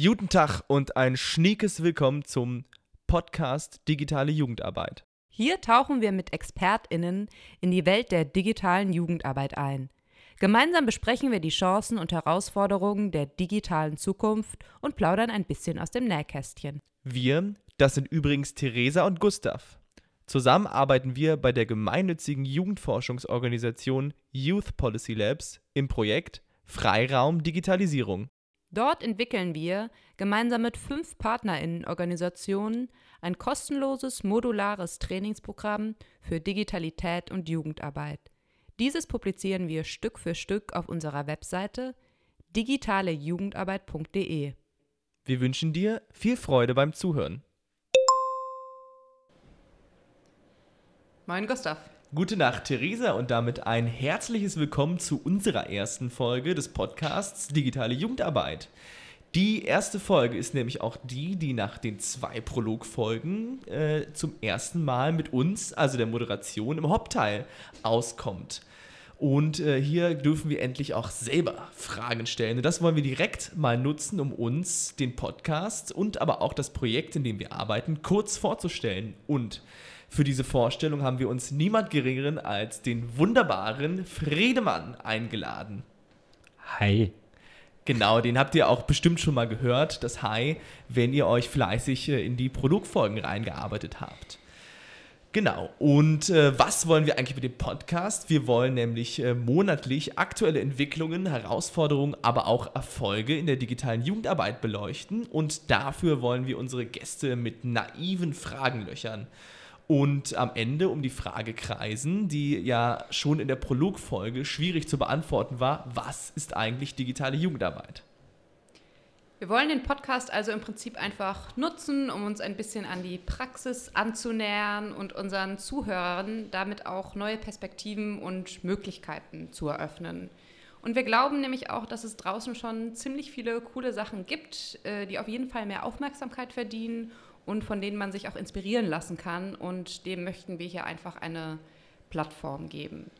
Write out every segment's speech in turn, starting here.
Guten Tag und ein schniekes Willkommen zum Podcast Digitale Jugendarbeit. Hier tauchen wir mit ExpertInnen in die Welt der digitalen Jugendarbeit ein. Gemeinsam besprechen wir die Chancen und Herausforderungen der digitalen Zukunft und plaudern ein bisschen aus dem Nähkästchen. Wir, das sind übrigens Theresa und Gustav. Zusammen arbeiten wir bei der gemeinnützigen Jugendforschungsorganisation Youth Policy Labs im Projekt Freiraum Digitalisierung. Dort entwickeln wir gemeinsam mit fünf PartnerInnen-Organisationen ein kostenloses, modulares Trainingsprogramm für Digitalität und Jugendarbeit. Dieses publizieren wir Stück für Stück auf unserer Webseite digitalejugendarbeit.de. Wir wünschen dir viel Freude beim Zuhören. Moin Gustav. Gute Nacht, Theresa, und damit ein herzliches Willkommen zu unserer ersten Folge des Podcasts Digitale Jugendarbeit. Die erste Folge ist nämlich auch die, die nach den zwei Prologfolgen äh, zum ersten Mal mit uns, also der Moderation im Hauptteil, auskommt. Und äh, hier dürfen wir endlich auch selber Fragen stellen. Und das wollen wir direkt mal nutzen, um uns den Podcast und aber auch das Projekt, in dem wir arbeiten, kurz vorzustellen. Und für diese Vorstellung haben wir uns niemand geringeren als den wunderbaren Friedemann eingeladen. Hi. Genau, den habt ihr auch bestimmt schon mal gehört, das Hi, wenn ihr euch fleißig äh, in die Produktfolgen reingearbeitet habt. Genau. Und äh, was wollen wir eigentlich mit dem Podcast? Wir wollen nämlich äh, monatlich aktuelle Entwicklungen, Herausforderungen, aber auch Erfolge in der digitalen Jugendarbeit beleuchten. Und dafür wollen wir unsere Gäste mit naiven Fragen löchern und am Ende um die Frage kreisen, die ja schon in der Prologfolge schwierig zu beantworten war, was ist eigentlich digitale Jugendarbeit? Wir wollen den Podcast also im Prinzip einfach nutzen, um uns ein bisschen an die Praxis anzunähern und unseren Zuhörern damit auch neue Perspektiven und Möglichkeiten zu eröffnen. Und wir glauben nämlich auch, dass es draußen schon ziemlich viele coole Sachen gibt, äh, die auf jeden Fall mehr Aufmerksamkeit verdienen und von denen man sich auch inspirieren lassen kann. Und dem möchten wir hier einfach eine Plattform geben.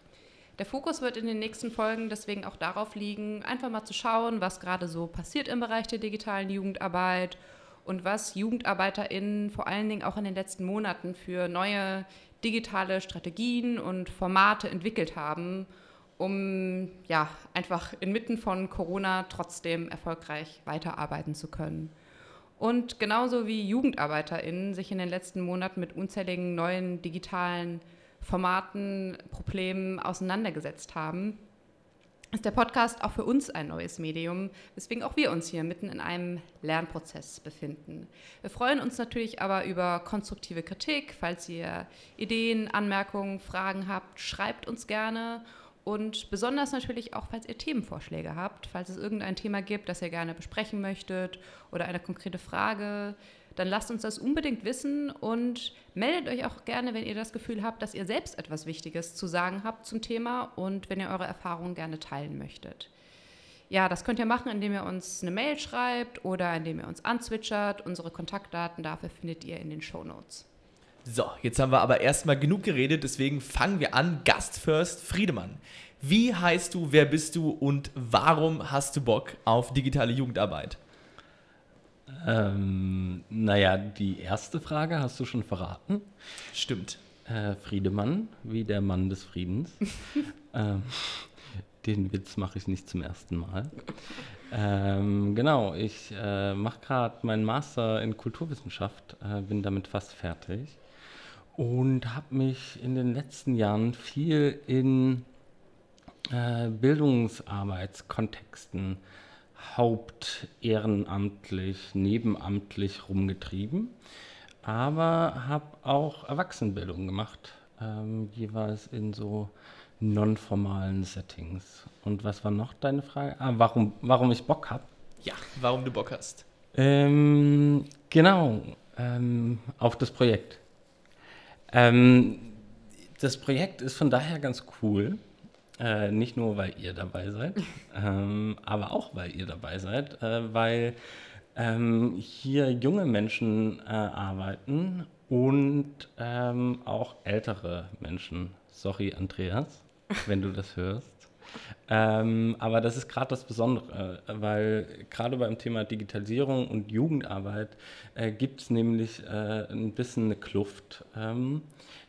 Der Fokus wird in den nächsten Folgen deswegen auch darauf liegen, einfach mal zu schauen, was gerade so passiert im Bereich der digitalen Jugendarbeit und was JugendarbeiterInnen vor allen Dingen auch in den letzten Monaten für neue digitale Strategien und Formate entwickelt haben, um ja einfach inmitten von Corona trotzdem erfolgreich weiterarbeiten zu können. Und genauso wie JugendarbeiterInnen sich in den letzten Monaten mit unzähligen neuen digitalen Formaten, Problemen auseinandergesetzt haben, ist der Podcast auch für uns ein neues Medium, weswegen auch wir uns hier mitten in einem Lernprozess befinden. Wir freuen uns natürlich aber über konstruktive Kritik. Falls ihr Ideen, Anmerkungen, Fragen habt, schreibt uns gerne und besonders natürlich auch, falls ihr Themenvorschläge habt, falls es irgendein Thema gibt, das ihr gerne besprechen möchtet oder eine konkrete Frage, dann lasst uns das unbedingt wissen und meldet euch auch gerne, wenn ihr das Gefühl habt, dass ihr selbst etwas Wichtiges zu sagen habt zum Thema und wenn ihr eure Erfahrungen gerne teilen möchtet. Ja, das könnt ihr machen, indem ihr uns eine Mail schreibt oder indem ihr uns anzwitschert. Unsere Kontaktdaten dafür findet ihr in den Show Notes. So, jetzt haben wir aber erstmal genug geredet, deswegen fangen wir an. Gast first, Friedemann. Wie heißt du, wer bist du und warum hast du Bock auf digitale Jugendarbeit? Ähm, naja, die erste Frage hast du schon verraten. Stimmt. Äh, Friedemann, wie der Mann des Friedens. ähm, den Witz mache ich nicht zum ersten Mal. Ähm, genau, ich äh, mache gerade meinen Master in Kulturwissenschaft, äh, bin damit fast fertig und habe mich in den letzten Jahren viel in äh, Bildungsarbeitskontexten hauptehrenamtlich, nebenamtlich rumgetrieben, aber habe auch Erwachsenenbildung gemacht, ähm, jeweils in so nonformalen Settings. Und was war noch deine Frage? Ah, warum, warum ich Bock habe? Ja, warum du Bock hast. Ähm, genau, ähm, auf das Projekt. Ähm, das Projekt ist von daher ganz cool. Äh, nicht nur, weil ihr dabei seid, ähm, aber auch, weil ihr dabei seid, äh, weil ähm, hier junge Menschen äh, arbeiten und ähm, auch ältere Menschen. Sorry, Andreas, wenn du das hörst. Ähm, aber das ist gerade das Besondere, äh, weil gerade beim Thema Digitalisierung und Jugendarbeit äh, gibt es nämlich äh, ein bisschen eine Kluft ähm,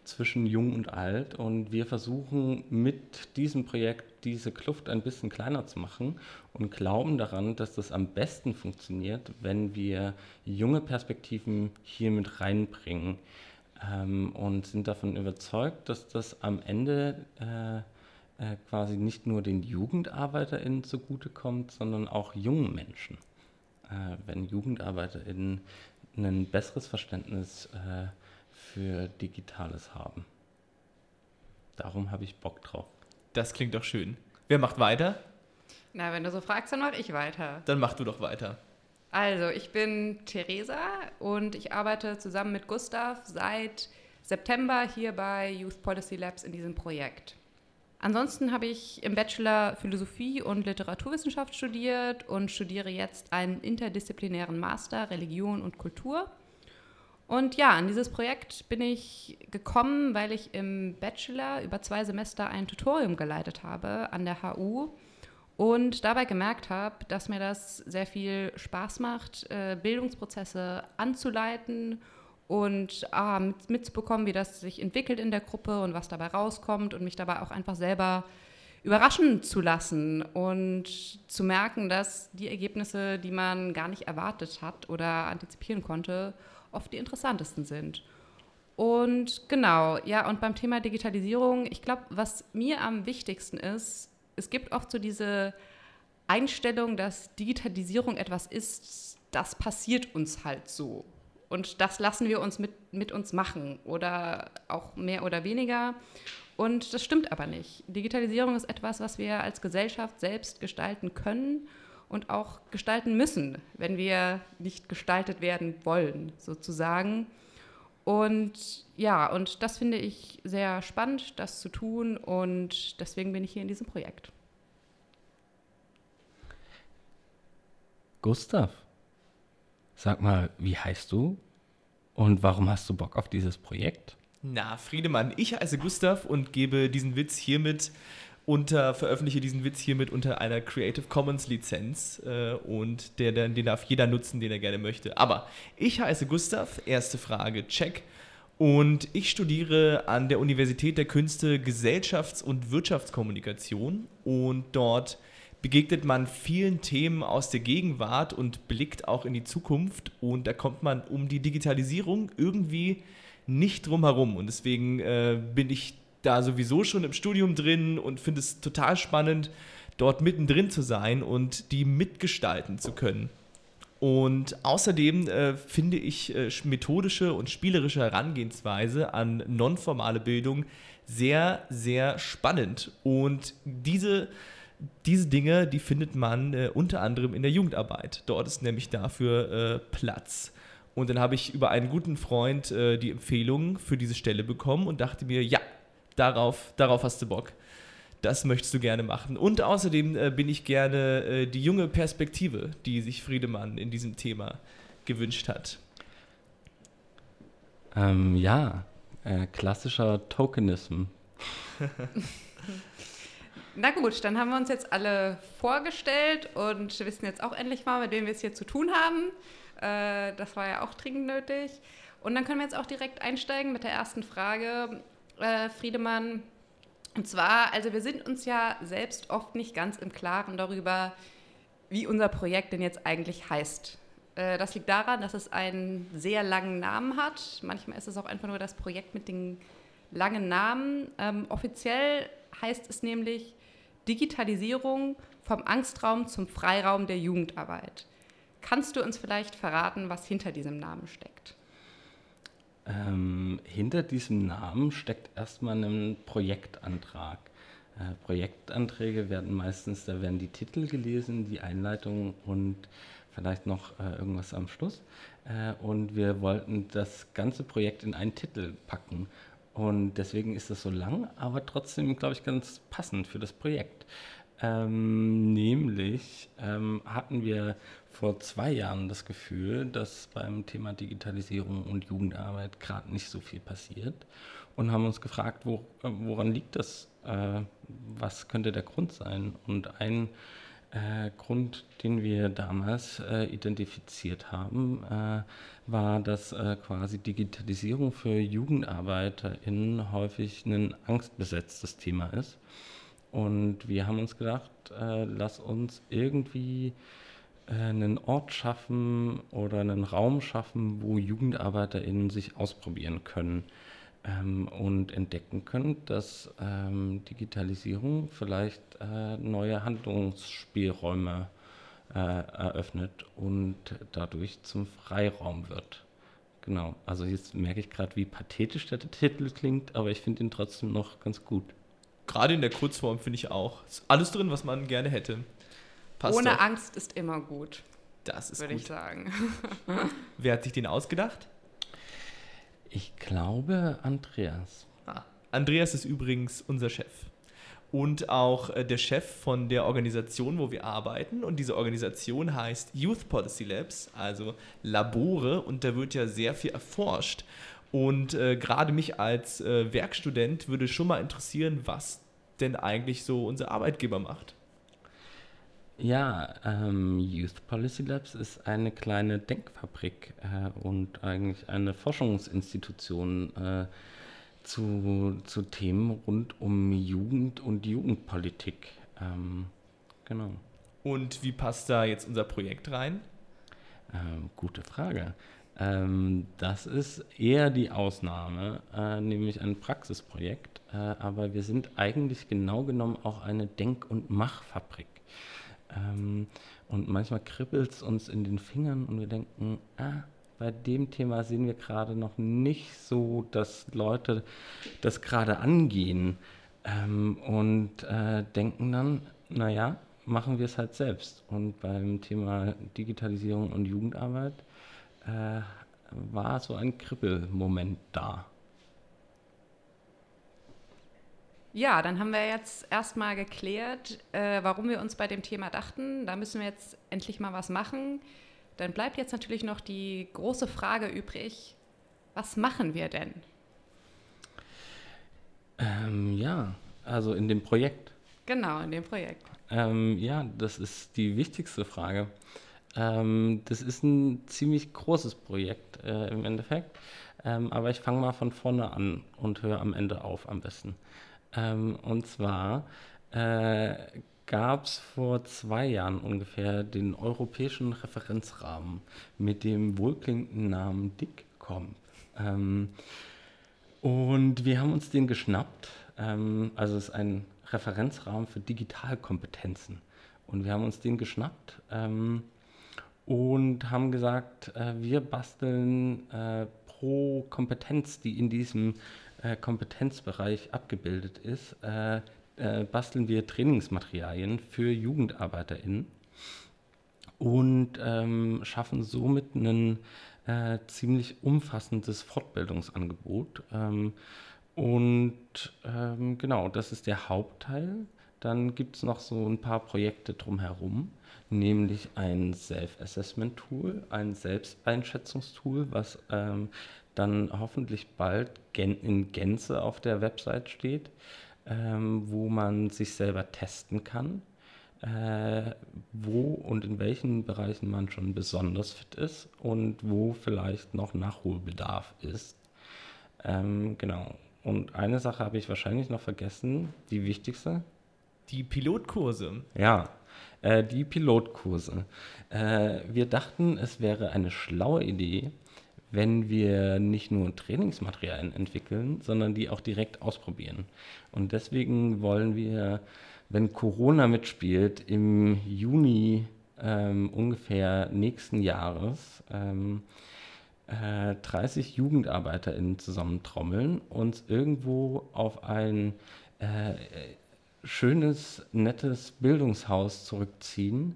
zwischen Jung und Alt. Und wir versuchen mit diesem Projekt diese Kluft ein bisschen kleiner zu machen und glauben daran, dass das am besten funktioniert, wenn wir junge Perspektiven hier mit reinbringen. Ähm, und sind davon überzeugt, dass das am Ende äh, äh, quasi nicht nur den JugendarbeiterInnen zugutekommt, sondern auch jungen Menschen. Äh, wenn JugendarbeiterInnen ein besseres Verständnis äh, für Digitales haben. Darum habe ich Bock drauf. Das klingt doch schön. Wer macht weiter? Na, wenn du so fragst, dann mache ich weiter. Dann mach du doch weiter. Also, ich bin Theresa und ich arbeite zusammen mit Gustav seit September hier bei Youth Policy Labs in diesem Projekt. Ansonsten habe ich im Bachelor Philosophie und Literaturwissenschaft studiert und studiere jetzt einen interdisziplinären Master Religion und Kultur. Und ja, an dieses Projekt bin ich gekommen, weil ich im Bachelor über zwei Semester ein Tutorium geleitet habe an der HU und dabei gemerkt habe, dass mir das sehr viel Spaß macht, äh, Bildungsprozesse anzuleiten und ah, mit, mitzubekommen, wie das sich entwickelt in der Gruppe und was dabei rauskommt und mich dabei auch einfach selber überraschen zu lassen und zu merken, dass die Ergebnisse, die man gar nicht erwartet hat oder antizipieren konnte, oft die interessantesten sind. Und genau, ja, und beim Thema Digitalisierung, ich glaube, was mir am wichtigsten ist, es gibt oft so diese Einstellung, dass Digitalisierung etwas ist, das passiert uns halt so. Und das lassen wir uns mit, mit uns machen oder auch mehr oder weniger. Und das stimmt aber nicht. Digitalisierung ist etwas, was wir als Gesellschaft selbst gestalten können und auch gestalten müssen, wenn wir nicht gestaltet werden wollen, sozusagen. Und ja, und das finde ich sehr spannend, das zu tun. Und deswegen bin ich hier in diesem Projekt. Gustav, Sag mal, wie heißt du? Und warum hast du Bock auf dieses Projekt? Na, Friedemann, ich heiße Gustav und gebe diesen Witz hiermit unter, veröffentliche diesen Witz hiermit unter einer Creative Commons Lizenz äh, und der, den darf jeder nutzen, den er gerne möchte. Aber ich heiße Gustav, erste Frage, check. Und ich studiere an der Universität der Künste Gesellschafts- und Wirtschaftskommunikation und dort begegnet man vielen Themen aus der Gegenwart und blickt auch in die Zukunft. Und da kommt man um die Digitalisierung irgendwie nicht drum herum. Und deswegen äh, bin ich da sowieso schon im Studium drin und finde es total spannend, dort mittendrin zu sein und die mitgestalten zu können. Und außerdem äh, finde ich äh, methodische und spielerische Herangehensweise an nonformale Bildung sehr, sehr spannend. Und diese diese Dinge, die findet man äh, unter anderem in der Jugendarbeit. Dort ist nämlich dafür äh, Platz. Und dann habe ich über einen guten Freund äh, die Empfehlung für diese Stelle bekommen und dachte mir, ja, darauf, darauf hast du Bock. Das möchtest du gerne machen. Und außerdem äh, bin ich gerne äh, die junge Perspektive, die sich Friedemann in diesem Thema gewünscht hat. Ähm, ja, äh, klassischer Tokenism. Na gut, dann haben wir uns jetzt alle vorgestellt und wissen jetzt auch endlich mal, mit wem wir es hier zu tun haben. Äh, das war ja auch dringend nötig. Und dann können wir jetzt auch direkt einsteigen mit der ersten Frage, äh, Friedemann. Und zwar, also wir sind uns ja selbst oft nicht ganz im Klaren darüber, wie unser Projekt denn jetzt eigentlich heißt. Äh, das liegt daran, dass es einen sehr langen Namen hat. Manchmal ist es auch einfach nur das Projekt mit den langen Namen. Ähm, offiziell heißt es nämlich Digitalisierung vom Angstraum zum Freiraum der Jugendarbeit. Kannst du uns vielleicht verraten, was hinter diesem Namen steckt? Ähm, hinter diesem Namen steckt erstmal ein Projektantrag. Äh, Projektanträge werden meistens, da werden die Titel gelesen, die Einleitung und vielleicht noch äh, irgendwas am Schluss. Äh, und wir wollten das ganze Projekt in einen Titel packen. Und deswegen ist das so lang, aber trotzdem, glaube ich, ganz passend für das Projekt. Ähm, nämlich ähm, hatten wir vor zwei Jahren das Gefühl, dass beim Thema Digitalisierung und Jugendarbeit gerade nicht so viel passiert und haben uns gefragt, wo, äh, woran liegt das? Äh, was könnte der Grund sein? Und ein äh, Grund, den wir damals äh, identifiziert haben, äh, war, dass äh, quasi Digitalisierung für JugendarbeiterInnen häufig ein angstbesetztes Thema ist. Und wir haben uns gedacht, äh, lass uns irgendwie einen Ort schaffen oder einen Raum schaffen, wo JugendarbeiterInnen sich ausprobieren können ähm, und entdecken können, dass ähm, Digitalisierung vielleicht äh, neue Handlungsspielräume äh, eröffnet und dadurch zum Freiraum wird. Genau, also jetzt merke ich gerade, wie pathetisch der Titel klingt, aber ich finde ihn trotzdem noch ganz gut. Gerade in der Kurzform finde ich auch. Ist alles drin, was man gerne hätte. Passt Ohne doch. Angst ist immer gut. Das ist würde ich sagen. Wer hat sich den ausgedacht? Ich glaube Andreas. Ah, Andreas ist übrigens unser Chef. Und auch äh, der Chef von der Organisation, wo wir arbeiten. Und diese Organisation heißt Youth Policy Labs, also Labore. Und da wird ja sehr viel erforscht. Und äh, gerade mich als äh, Werkstudent würde schon mal interessieren, was denn eigentlich so unser Arbeitgeber macht. Ja, ähm, Youth Policy Labs ist eine kleine Denkfabrik äh, und eigentlich eine Forschungsinstitution äh, zu, zu Themen rund um Jugend und Jugendpolitik. Ähm, genau. Und wie passt da jetzt unser Projekt rein? Ähm, gute Frage. Ähm, das ist eher die Ausnahme, äh, nämlich ein Praxisprojekt, äh, aber wir sind eigentlich genau genommen auch eine Denk- und Machfabrik. Ähm, und manchmal kribbelt es uns in den Fingern und wir denken, ah, bei dem Thema sehen wir gerade noch nicht so, dass Leute das gerade angehen ähm, und äh, denken dann, naja, machen wir es halt selbst. Und beim Thema Digitalisierung und Jugendarbeit äh, war so ein Kribbelmoment da. Ja, dann haben wir jetzt erstmal geklärt, äh, warum wir uns bei dem Thema dachten. Da müssen wir jetzt endlich mal was machen. Dann bleibt jetzt natürlich noch die große Frage übrig, was machen wir denn? Ähm, ja, also in dem Projekt. Genau, in dem Projekt. Ähm, ja, das ist die wichtigste Frage. Ähm, das ist ein ziemlich großes Projekt äh, im Endeffekt. Ähm, aber ich fange mal von vorne an und höre am Ende auf am besten. Ähm, und zwar äh, gab es vor zwei Jahren ungefähr den europäischen Referenzrahmen mit dem wohlklingenden Namen DICCOM. Ähm, und wir haben uns den geschnappt. Ähm, also es ist ein Referenzrahmen für Digitalkompetenzen. Und wir haben uns den geschnappt ähm, und haben gesagt, äh, wir basteln äh, pro Kompetenz, die in diesem äh, Kompetenzbereich abgebildet ist, äh, äh, basteln wir Trainingsmaterialien für JugendarbeiterInnen und ähm, schaffen somit ein äh, ziemlich umfassendes Fortbildungsangebot. Ähm, und ähm, genau, das ist der Hauptteil. Dann gibt es noch so ein paar Projekte drumherum, nämlich ein Self-Assessment-Tool, ein Selbsteinschätzungstool, was ähm, dann hoffentlich bald in Gänze auf der Website steht, ähm, wo man sich selber testen kann, äh, wo und in welchen Bereichen man schon besonders fit ist und wo vielleicht noch Nachholbedarf ist. Ähm, genau. Und eine Sache habe ich wahrscheinlich noch vergessen, die wichtigste. Die Pilotkurse. Ja, äh, die Pilotkurse. Äh, wir dachten, es wäre eine schlaue Idee, wenn wir nicht nur Trainingsmaterialien entwickeln, sondern die auch direkt ausprobieren. Und deswegen wollen wir, wenn Corona mitspielt, im Juni ähm, ungefähr nächsten Jahres ähm, äh, 30 JugendarbeiterInnen zusammentrommeln, uns irgendwo auf ein äh, schönes, nettes Bildungshaus zurückziehen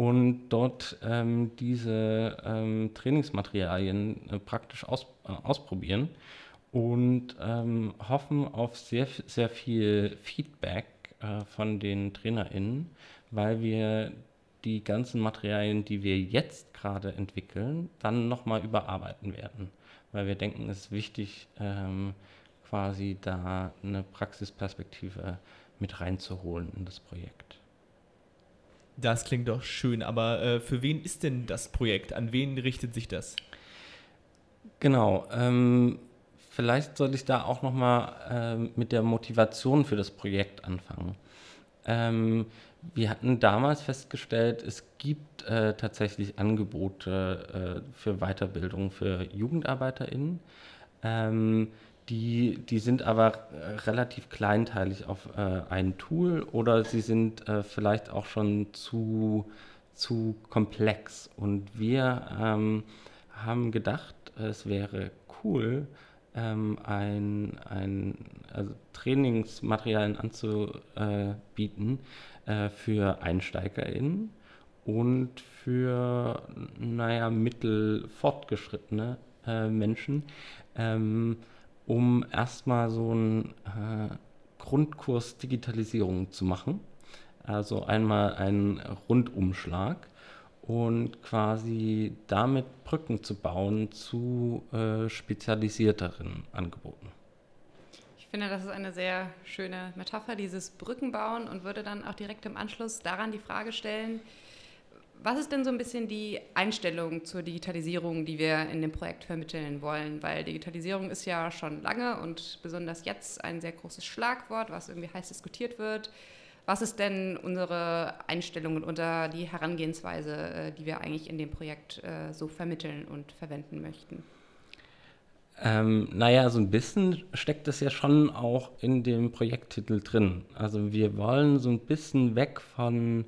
und dort ähm, diese ähm, Trainingsmaterialien äh, praktisch aus, äh, ausprobieren und ähm, hoffen auf sehr, sehr viel Feedback äh, von den TrainerInnen, weil wir die ganzen Materialien, die wir jetzt gerade entwickeln, dann nochmal überarbeiten werden. Weil wir denken, es ist wichtig, ähm, quasi da eine Praxisperspektive mit reinzuholen in das Projekt. Das klingt doch schön, aber äh, für wen ist denn das Projekt? An wen richtet sich das? Genau. Ähm, vielleicht sollte ich da auch nochmal ähm, mit der Motivation für das Projekt anfangen. Ähm, wir hatten damals festgestellt, es gibt äh, tatsächlich Angebote äh, für Weiterbildung für JugendarbeiterInnen. Ähm, die, die sind aber relativ kleinteilig auf äh, ein Tool oder sie sind äh, vielleicht auch schon zu, zu komplex. Und wir ähm, haben gedacht, es wäre cool, ähm, ein, ein also Trainingsmaterialien anzubieten äh, für EinsteigerInnen und für, naja, mittelfortgeschrittene äh, Menschen, ähm, um erstmal so einen äh, Grundkurs Digitalisierung zu machen. Also einmal einen Rundumschlag und quasi damit Brücken zu bauen zu äh, spezialisierteren Angeboten. Ich finde, das ist eine sehr schöne Metapher, dieses Brückenbauen und würde dann auch direkt im Anschluss daran die Frage stellen, was ist denn so ein bisschen die Einstellung zur Digitalisierung, die wir in dem Projekt vermitteln wollen? Weil Digitalisierung ist ja schon lange und besonders jetzt ein sehr großes Schlagwort, was irgendwie heiß diskutiert wird. Was ist denn unsere Einstellung und die Herangehensweise, äh, die wir eigentlich in dem Projekt äh, so vermitteln und verwenden möchten? Ähm, naja, so ein bisschen steckt es ja schon auch in dem Projekttitel drin. Also wir wollen so ein bisschen weg von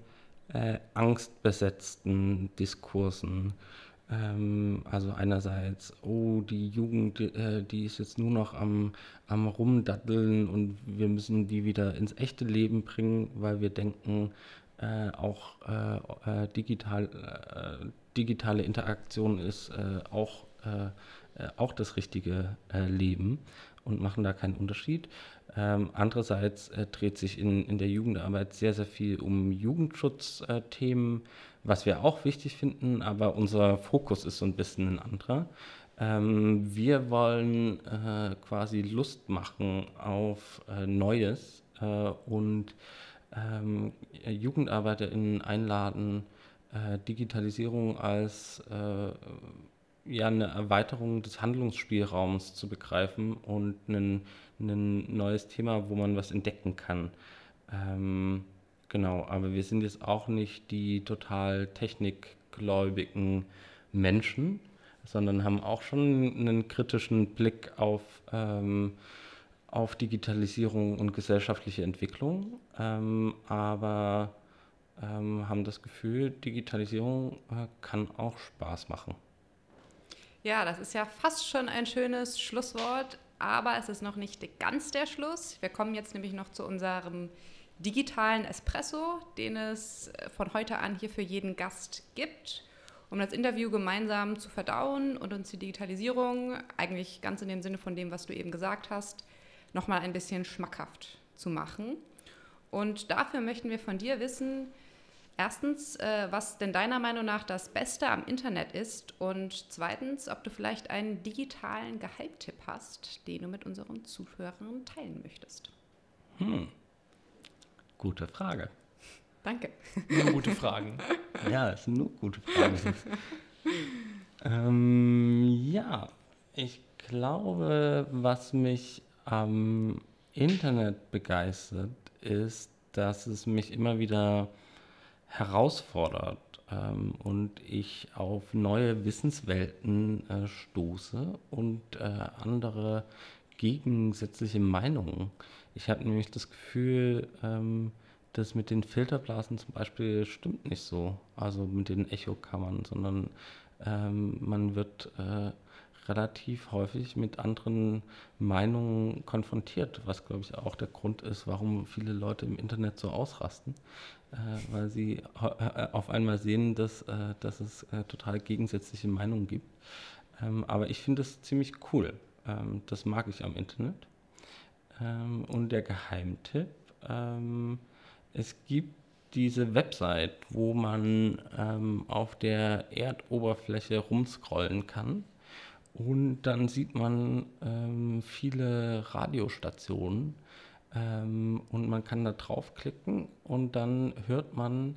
äh, angstbesetzten Diskursen. Ähm, also einerseits, oh, die Jugend, äh, die ist jetzt nur noch am, am Rumdatteln und wir müssen die wieder ins echte Leben bringen, weil wir denken, äh, auch äh, äh, digital, äh, digitale Interaktion ist auch, auch das richtige Leben und machen da keinen Unterschied. Ähm, andererseits äh, dreht sich in, in der Jugendarbeit sehr, sehr viel um Jugendschutzthemen, äh, was wir auch wichtig finden, aber unser Fokus ist so ein bisschen ein anderer. Ähm, wir wollen äh, quasi Lust machen auf äh, Neues äh, und ähm, JugendarbeiterInnen einladen, äh, Digitalisierung als ja, eine Erweiterung des Handlungsspielraums zu begreifen und einen ein neues Thema, wo man was entdecken kann. Ähm, genau, aber wir sind jetzt auch nicht die total technikgläubigen Menschen, sondern haben auch schon einen kritischen Blick auf, ähm, auf Digitalisierung und gesellschaftliche Entwicklung, ähm, aber ähm, haben das Gefühl, Digitalisierung äh, kann auch Spaß machen. Ja, das ist ja fast schon ein schönes Schlusswort aber es ist noch nicht ganz der Schluss. Wir kommen jetzt nämlich noch zu unserem digitalen Espresso, den es von heute an hier für jeden Gast gibt, um das Interview gemeinsam zu verdauen und uns die Digitalisierung, eigentlich ganz in dem Sinne von dem, was du eben gesagt hast, nochmal ein bisschen schmackhaft zu machen. Und dafür möchten wir von dir wissen, Erstens, äh, was denn deiner Meinung nach das Beste am Internet ist und zweitens, ob du vielleicht einen digitalen Geheimtipp hast, den du mit unseren Zuhörern teilen möchtest. Hm. Gute Frage. Danke. Nur gute Fragen. ja, es sind nur gute Fragen. ähm, ja, ich glaube, was mich am Internet begeistert, ist, dass es mich immer wieder herausfordert ähm, und ich auf neue Wissenswelten äh, stoße und äh, andere gegensätzliche Meinungen. Ich habe nämlich das Gefühl, ähm, das mit den Filterblasen zum Beispiel stimmt nicht so, also mit den Echokammern, sondern ähm, man wird äh, relativ häufig mit anderen Meinungen konfrontiert, was glaube ich auch der Grund ist, warum viele Leute im Internet so ausrasten, äh, weil sie äh, auf einmal sehen, dass, äh, dass es äh, total gegensätzliche Meinungen gibt. Ähm, aber ich finde es ziemlich cool. Ähm, das mag ich am Internet. Ähm, und der Geheimtipp, ähm, es gibt diese Website, wo man ähm, auf der Erdoberfläche rumscrollen kann. Und dann sieht man ähm, viele Radiostationen ähm, und man kann da draufklicken und dann hört man,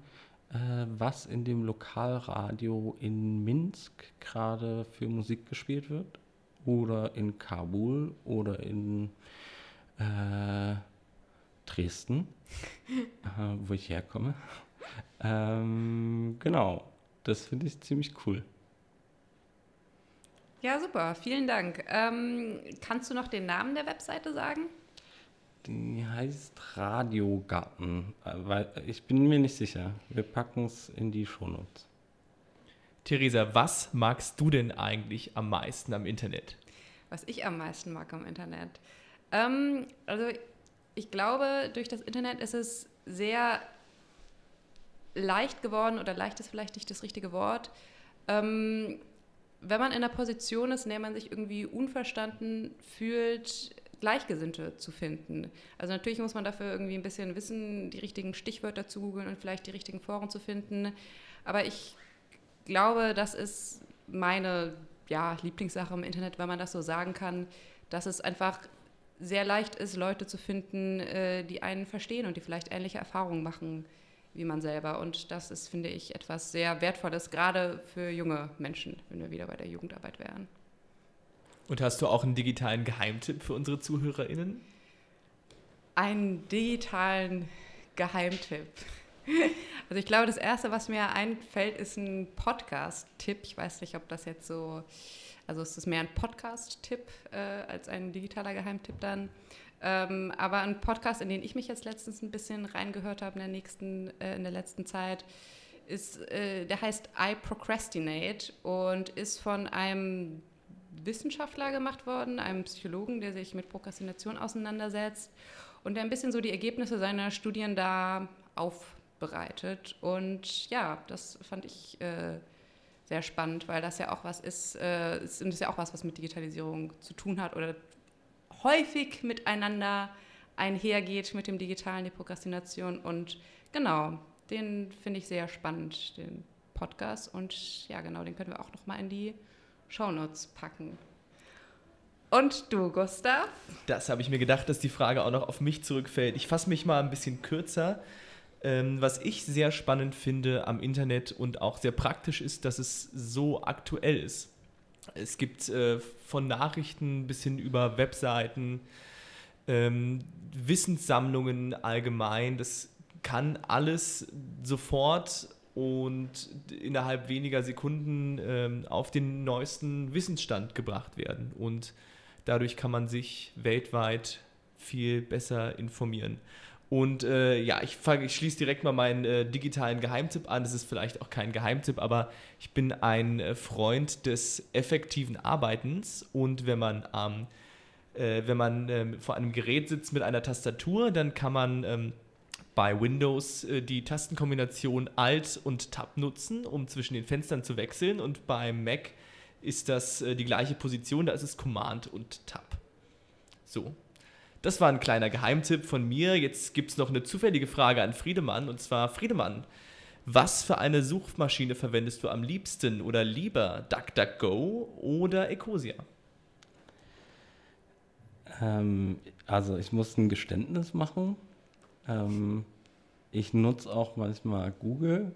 äh, was in dem Lokalradio in Minsk gerade für Musik gespielt wird oder in Kabul oder in äh, Dresden, äh, wo ich herkomme. Ähm, genau, das finde ich ziemlich cool. Ja, super, vielen Dank. Ähm, kannst du noch den Namen der Webseite sagen? Die heißt Radiogarten, äh, weil ich bin mir nicht sicher. Wir packen es in die Shownotes. Theresa, was magst du denn eigentlich am meisten am Internet? Was ich am meisten mag am Internet? Ähm, also ich glaube, durch das Internet ist es sehr leicht geworden, oder leicht ist vielleicht nicht das richtige Wort, ähm, wenn man in einer Position ist, in der man sich irgendwie unverstanden fühlt, Gleichgesinnte zu finden. Also natürlich muss man dafür irgendwie ein bisschen wissen, die richtigen Stichwörter zu googeln und vielleicht die richtigen Foren zu finden. Aber ich glaube, das ist meine ja, Lieblingssache im Internet, wenn man das so sagen kann, dass es einfach sehr leicht ist, Leute zu finden, äh, die einen verstehen und die vielleicht ähnliche Erfahrungen machen wie man selber. Und das ist, finde ich, etwas sehr Wertvolles, gerade für junge Menschen, wenn wir wieder bei der Jugendarbeit wären. Und hast du auch einen digitalen Geheimtipp für unsere ZuhörerInnen? Einen digitalen Geheimtipp. Also ich glaube, das Erste, was mir einfällt, ist ein Podcast-Tipp. Ich weiß nicht, ob das jetzt so, also es ist mehr ein Podcast-Tipp äh, als ein digitaler Geheimtipp dann. Ähm, aber ein Podcast, in den ich mich jetzt letztens ein bisschen reingehört habe in der nächsten, äh, in der letzten Zeit, ist, äh, der heißt I Procrastinate und ist von einem Wissenschaftler gemacht worden, einem Psychologen, der sich mit Prokrastination auseinandersetzt und der ein bisschen so die Ergebnisse seiner Studien da aufbereitet. Und ja, das fand ich äh, sehr spannend, weil das ja auch was ist, äh, ist, ist ja auch was, was mit Digitalisierung zu tun hat oder häufig miteinander einhergeht mit dem digitalen, die Prokrastination. Und genau, den finde ich sehr spannend, den Podcast. Und ja, genau, den können wir auch nochmal in die Shownotes packen. Und du, Gustav? Das habe ich mir gedacht, dass die Frage auch noch auf mich zurückfällt. Ich fasse mich mal ein bisschen kürzer. Ähm, was ich sehr spannend finde am Internet und auch sehr praktisch ist, dass es so aktuell ist. Es gibt äh, von Nachrichten bis hin über Webseiten, ähm, Wissenssammlungen allgemein. Das kann alles sofort und innerhalb weniger Sekunden ähm, auf den neuesten Wissensstand gebracht werden. Und dadurch kann man sich weltweit viel besser informieren. Und äh, ja, ich, ich schließe direkt mal meinen äh, digitalen Geheimtipp an. Das ist vielleicht auch kein Geheimtipp, aber ich bin ein äh, Freund des effektiven Arbeitens. Und wenn man, ähm, wenn man ähm, vor einem Gerät sitzt mit einer Tastatur, dann kann man ähm, bei Windows äh, die Tastenkombination Alt und Tab nutzen, um zwischen den Fenstern zu wechseln. Und beim Mac ist das äh, die gleiche Position, da ist es Command und Tab. So, das war ein kleiner Geheimtipp von mir. Jetzt gibt es noch eine zufällige Frage an Friedemann. Und zwar, Friedemann, was für eine Suchmaschine verwendest du am liebsten oder lieber? DuckDuckGo oder Ecosia? Ähm, also ich muss ein Geständnis machen. Ähm, ich nutze auch manchmal Google.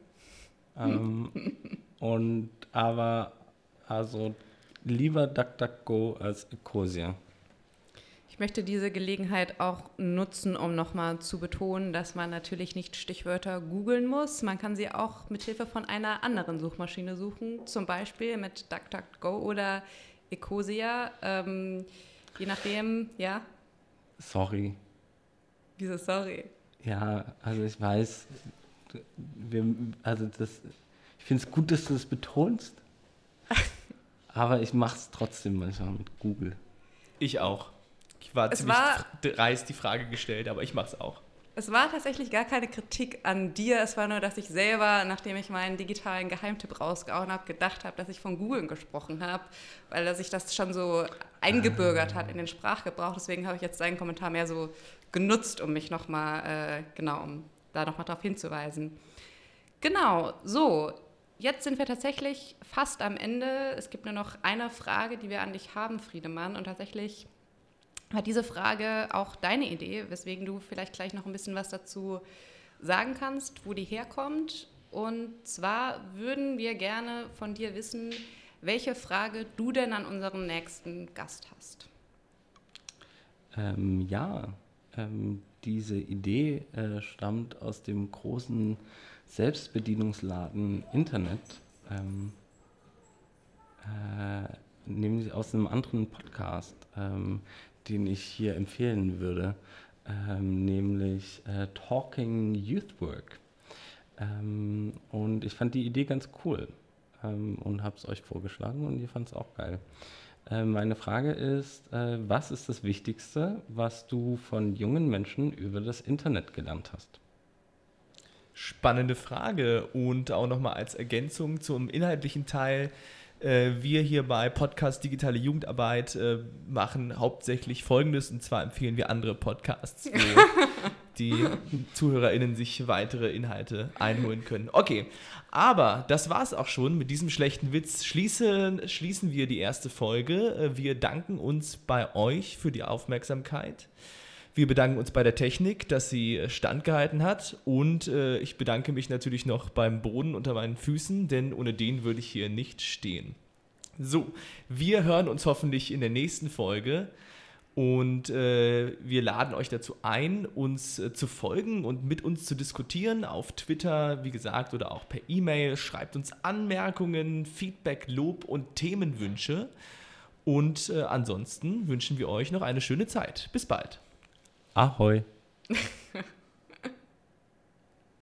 Ähm, und aber also lieber DuckDuckGo als Ecosia. Ich möchte diese Gelegenheit auch nutzen, um nochmal zu betonen, dass man natürlich nicht Stichwörter googeln muss. Man kann sie auch mit Hilfe von einer anderen Suchmaschine suchen, zum Beispiel mit DuckDuckGo oder Ecosia. Ähm, je nachdem, ja. Sorry. Wieso sorry? Ja, also ich weiß, wir, also das, ich finde es gut, dass du das betonst, aber ich mache es trotzdem manchmal mit Google. Ich auch. Ich war es ziemlich war, dreist die Frage gestellt, aber ich mache es auch. Es war tatsächlich gar keine Kritik an dir. Es war nur, dass ich selber, nachdem ich meinen digitalen Geheimtipp rausgehauen habe, gedacht habe, dass ich von Google gesprochen habe, weil dass ich das schon so eingebürgert hat in den Sprachgebrauch. Deswegen habe ich jetzt seinen Kommentar mehr so genutzt, um mich nochmal, äh, genau, um da nochmal darauf hinzuweisen. Genau, so, jetzt sind wir tatsächlich fast am Ende. Es gibt nur noch eine Frage, die wir an dich haben, Friedemann. Und tatsächlich war diese Frage auch deine Idee, weswegen du vielleicht gleich noch ein bisschen was dazu sagen kannst, wo die herkommt. Und zwar würden wir gerne von dir wissen, welche Frage du denn an unseren nächsten Gast hast. Ähm, ja, ähm, diese Idee äh, stammt aus dem großen Selbstbedienungsladen Internet, ähm, äh, nämlich aus einem anderen Podcast, ähm, den ich hier empfehlen würde, ähm, nämlich äh, Talking Youth Work. Ähm, und ich fand die Idee ganz cool ähm, und habe es euch vorgeschlagen und ihr fand es auch geil. Äh, meine Frage ist, äh, was ist das Wichtigste, was du von jungen Menschen über das Internet gelernt hast? Spannende Frage und auch nochmal als Ergänzung zum inhaltlichen Teil. Äh, wir hier bei Podcast Digitale Jugendarbeit äh, machen hauptsächlich Folgendes und zwar empfehlen wir andere Podcasts, wo die ZuhörerInnen sich weitere Inhalte einholen können. Okay, aber das war es auch schon. Mit diesem schlechten Witz schließen, schließen wir die erste Folge. Äh, wir danken uns bei euch für die Aufmerksamkeit. Wir bedanken uns bei der Technik, dass sie standgehalten hat. Und äh, ich bedanke mich natürlich noch beim Boden unter meinen Füßen, denn ohne den würde ich hier nicht stehen. So, wir hören uns hoffentlich in der nächsten Folge. Und äh, wir laden euch dazu ein, uns äh, zu folgen und mit uns zu diskutieren auf Twitter, wie gesagt, oder auch per E-Mail. Schreibt uns Anmerkungen, Feedback, Lob und Themenwünsche. Und äh, ansonsten wünschen wir euch noch eine schöne Zeit. Bis bald. Ahoj.